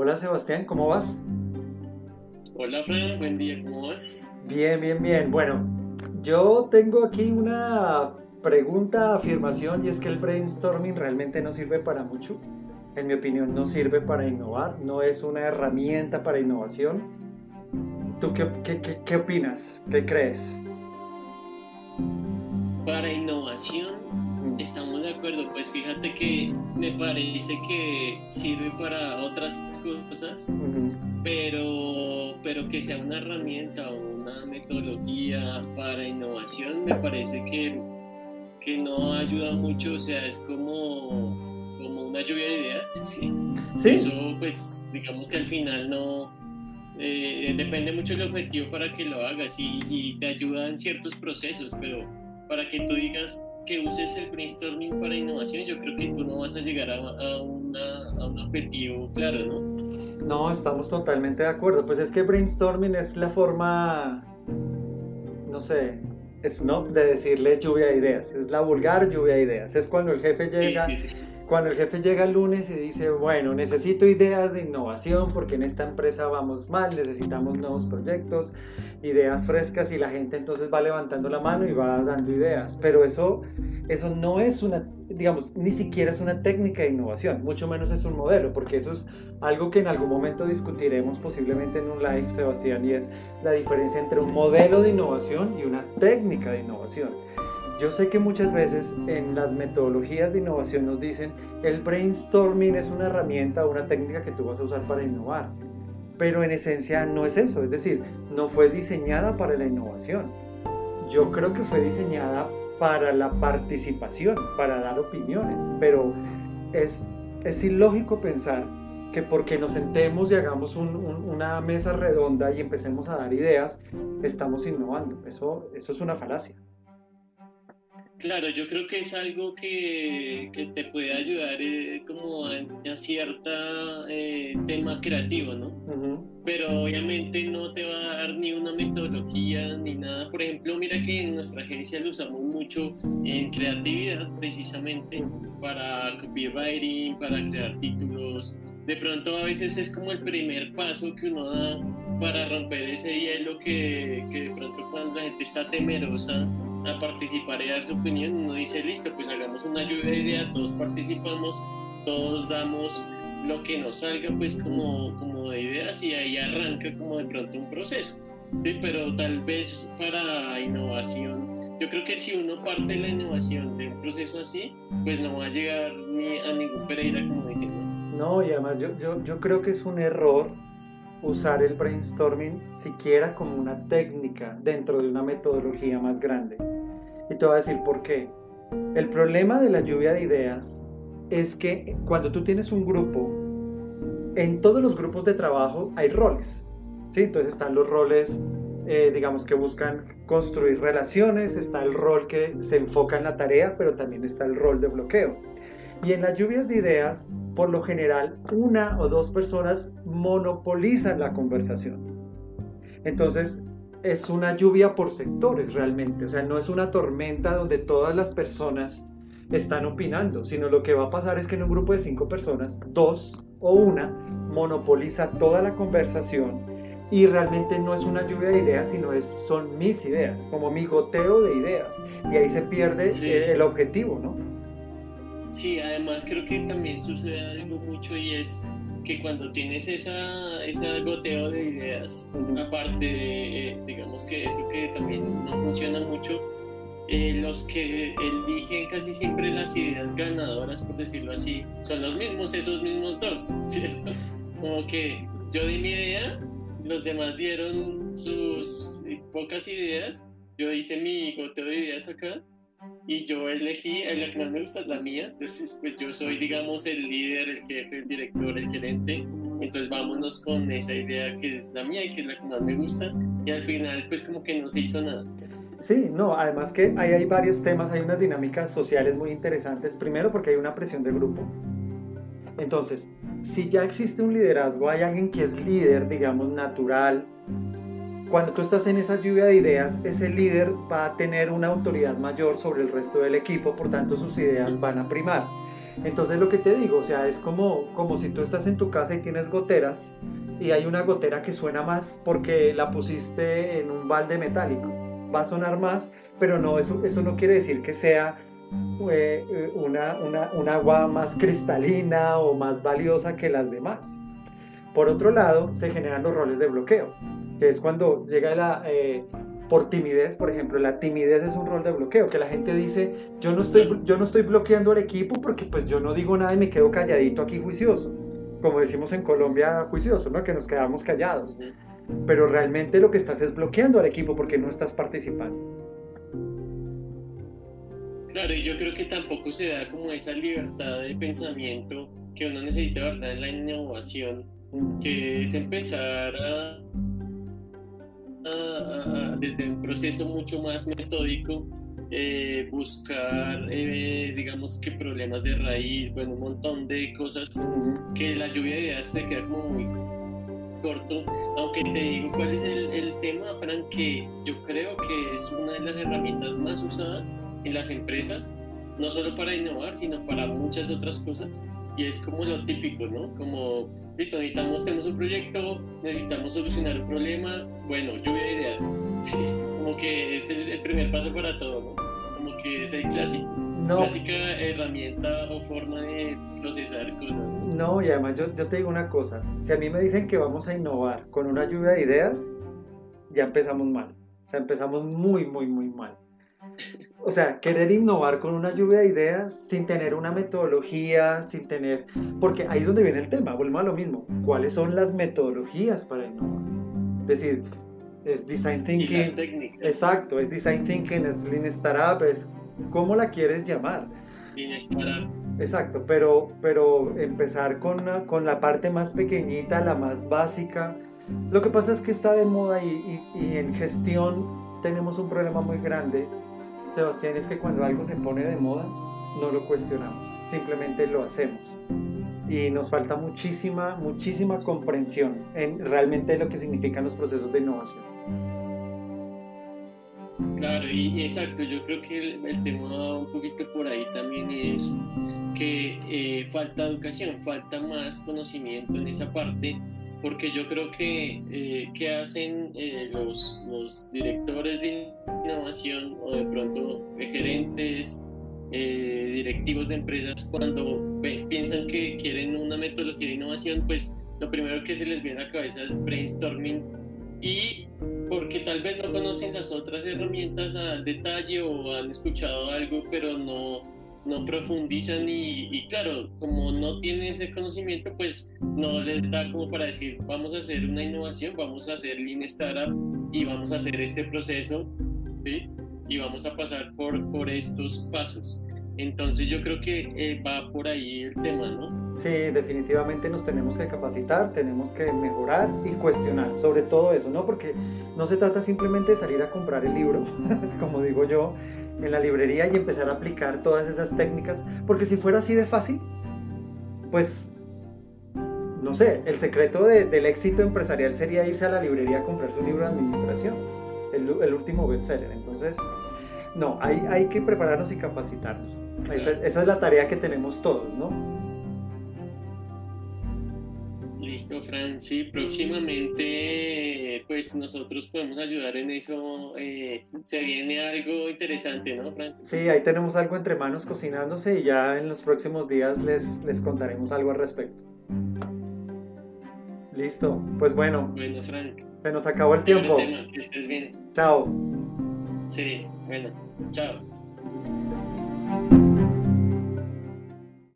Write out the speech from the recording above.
Hola Sebastián, ¿cómo vas? Hola Fran, buen día, ¿cómo vas? Bien, bien, bien. Bueno, yo tengo aquí una pregunta, afirmación, y es que el brainstorming realmente no sirve para mucho. En mi opinión, no sirve para innovar, no es una herramienta para innovación. ¿Tú qué, qué, qué opinas? ¿Qué crees? Para innovación, estamos de acuerdo. Pues fíjate que me parece que sirve para otras cosas, pero, pero que sea una herramienta o una metodología para innovación, me parece que, que no ayuda mucho. O sea, es como, como una lluvia de ideas. ¿sí? Eso, pues, digamos que al final no. Eh, depende mucho del objetivo para que lo hagas y, y te ayuda en ciertos procesos, pero para que tú digas que uses el brainstorming para innovación, yo creo que tú no vas a llegar a, a, una, a un objetivo claro, ¿no? No, estamos totalmente de acuerdo. Pues es que brainstorming es la forma, no sé, snob de decirle lluvia de ideas. Es la vulgar lluvia de ideas. Es cuando el jefe llega cuando el jefe llega el lunes y dice, bueno, necesito ideas de innovación porque en esta empresa vamos mal, necesitamos nuevos proyectos, ideas frescas y la gente entonces va levantando la mano y va dando ideas. Pero eso, eso no es una, digamos, ni siquiera es una técnica de innovación, mucho menos es un modelo, porque eso es algo que en algún momento discutiremos posiblemente en un live, Sebastián, y es la diferencia entre un modelo de innovación y una técnica de innovación. Yo sé que muchas veces en las metodologías de innovación nos dicen el brainstorming es una herramienta o una técnica que tú vas a usar para innovar, pero en esencia no es eso, es decir, no fue diseñada para la innovación. Yo creo que fue diseñada para la participación, para dar opiniones, pero es, es ilógico pensar que porque nos sentemos y hagamos una mesa redonda y empecemos a dar ideas, estamos innovando. Eso, eso es una falacia. Claro, yo creo que es algo que, que te puede ayudar eh, como a, a cierta eh, tema creativo, ¿no? Pero obviamente no te va a dar ni una metodología ni nada. Por ejemplo, mira que en nuestra agencia lo usamos mucho en creatividad, precisamente, para copywriting, para crear títulos. De pronto a veces es como el primer paso que uno da para romper ese hielo que, que de pronto cuando la gente está temerosa a participar y dar su opinión, uno dice, listo, pues hagamos una lluvia de ideas, todos participamos, todos damos lo que nos salga pues como, como de ideas y ahí arranca como de pronto un proceso. Pero tal vez para innovación, yo creo que si uno parte de la innovación de un proceso así, pues no va a llegar ni a ningún Pereira como dicen. No, y además yo, yo, yo creo que es un error usar el brainstorming siquiera como una técnica dentro de una metodología más grande. Y te voy a decir por qué. El problema de la lluvia de ideas es que cuando tú tienes un grupo, en todos los grupos de trabajo hay roles. ¿sí? Entonces están los roles, eh, digamos, que buscan construir relaciones, está el rol que se enfoca en la tarea, pero también está el rol de bloqueo. Y en las lluvias de ideas, por lo general, una o dos personas monopolizan la conversación. Entonces, es una lluvia por sectores realmente, o sea, no es una tormenta donde todas las personas están opinando, sino lo que va a pasar es que en un grupo de cinco personas, dos o una monopoliza toda la conversación y realmente no es una lluvia de ideas, sino es, son mis ideas, como mi goteo de ideas, y ahí se pierde el objetivo, ¿no? Sí, además creo que también sucede algo mucho y es que cuando tienes esa, ese goteo de ideas, aparte de, eh, digamos que eso que también no funciona mucho, eh, los que eligen casi siempre las ideas ganadoras, por decirlo así, son los mismos, esos mismos dos, ¿cierto? Como que yo di mi idea, los demás dieron sus pocas ideas, yo hice mi goteo de ideas acá y yo elegí, la que más me gusta es la mía, entonces pues yo soy digamos el líder, el jefe, el director, el gerente, entonces vámonos con esa idea que es la mía y que es la que más me gusta y al final pues como que no se hizo nada. Sí, no, además que ahí hay varios temas, hay unas dinámicas sociales muy interesantes, primero porque hay una presión de grupo. Entonces, si ya existe un liderazgo, hay alguien que es líder, digamos, natural, cuando tú estás en esa lluvia de ideas, ese líder va a tener una autoridad mayor sobre el resto del equipo, por tanto sus ideas van a primar. Entonces lo que te digo, o sea, es como, como si tú estás en tu casa y tienes goteras y hay una gotera que suena más porque la pusiste en un balde metálico. Va a sonar más, pero no, eso, eso no quiere decir que sea eh, una, una, un agua más cristalina o más valiosa que las demás. Por otro lado, se generan los roles de bloqueo, que es cuando llega la, eh, por timidez, por ejemplo, la timidez es un rol de bloqueo, que la gente dice, yo no estoy, yo no estoy bloqueando al equipo porque pues yo no digo nada y me quedo calladito aquí juicioso, como decimos en Colombia juicioso, ¿no? Que nos quedamos callados. Pero realmente lo que estás es bloqueando al equipo porque no estás participando. Claro, y yo creo que tampoco se da como esa libertad de pensamiento que uno necesita, ¿verdad? En la innovación, que es empezar a desde un proceso mucho más metódico, eh, buscar, eh, digamos que problemas de raíz, bueno, un montón de cosas que la lluvia de ideas se queda como muy corto, aunque te digo cuál es el, el tema, Fran, que yo creo que es una de las herramientas más usadas en las empresas, no solo para innovar, sino para muchas otras cosas y es como lo típico, ¿no? Como, listo, necesitamos, tenemos un proyecto, necesitamos solucionar un problema, bueno, lluvia de ideas, como que es el, primer paso para todo, ¿no? Como que es el clásico, clásica herramienta o forma de procesar cosas. No, y además yo, yo te digo una cosa, si a mí me dicen que vamos a innovar con una lluvia de ideas, ya empezamos mal, o sea, empezamos muy, muy, muy mal o sea, querer innovar con una lluvia de ideas sin tener una metodología, sin tener, porque ahí es donde viene el tema, vuelvo a lo mismo, ¿cuáles son las metodologías para innovar? Es decir, es design thinking. Exacto, es design thinking, es lean startup, es cómo la quieres llamar. Lean startup. Exacto, pero, pero empezar con, con la parte más pequeñita, la más básica. Lo que pasa es que está de moda y, y en gestión tenemos un problema muy grande Sebastián, es que cuando algo se pone de moda, no lo cuestionamos, simplemente lo hacemos. Y nos falta muchísima, muchísima comprensión en realmente lo que significan los procesos de innovación. Claro, y, exacto, yo creo que el, tema un poquito por ahí también es que eh, falta educación, falta más conocimiento en esa parte porque yo creo que, eh, hacen eh, los, directores de innovación o de pronto gerentes, eh, directivos de empresas, cuando piensan que quieren una metodología de innovación, pues lo primero que se les viene a la cabeza es brainstorming y porque tal vez no conocen las otras herramientas al detalle o han escuchado algo, pero no no profundizan y, claro, como no tienen ese conocimiento, pues no les da como para decir, vamos a hacer una innovación, vamos a hacer Lean Startup y vamos a hacer este proceso, ¿sí? Y vamos a pasar por, por estos pasos. Entonces yo creo que eh, va por ahí el tema, ¿no? Sí, definitivamente nos tenemos que capacitar, tenemos que mejorar y cuestionar sobre todo eso, ¿no? Porque no se trata simplemente de salir a comprar el libro, como digo yo, en la librería y empezar a aplicar todas esas técnicas, porque si fuera así de fácil, pues, no sé, el secreto del éxito empresarial sería irse a la librería a comprar su libro de administración, el, el último bestseller. Entonces, no, hay, hay que prepararnos y capacitarnos. Esa, esa es la tarea que tenemos todos, ¿no? Listo, Fran. Sí, próximamente, pues nosotros podemos ayudar en eso. Eh, se viene algo interesante, ¿no, Fran? Sí, ahí tenemos algo entre manos cocinándose y ya en los próximos días les, les contaremos algo al respecto. Listo, pues bueno. Bueno, Frank. Se nos acabó el tiempo. que estés bien. Chao. Sí, bueno, chao.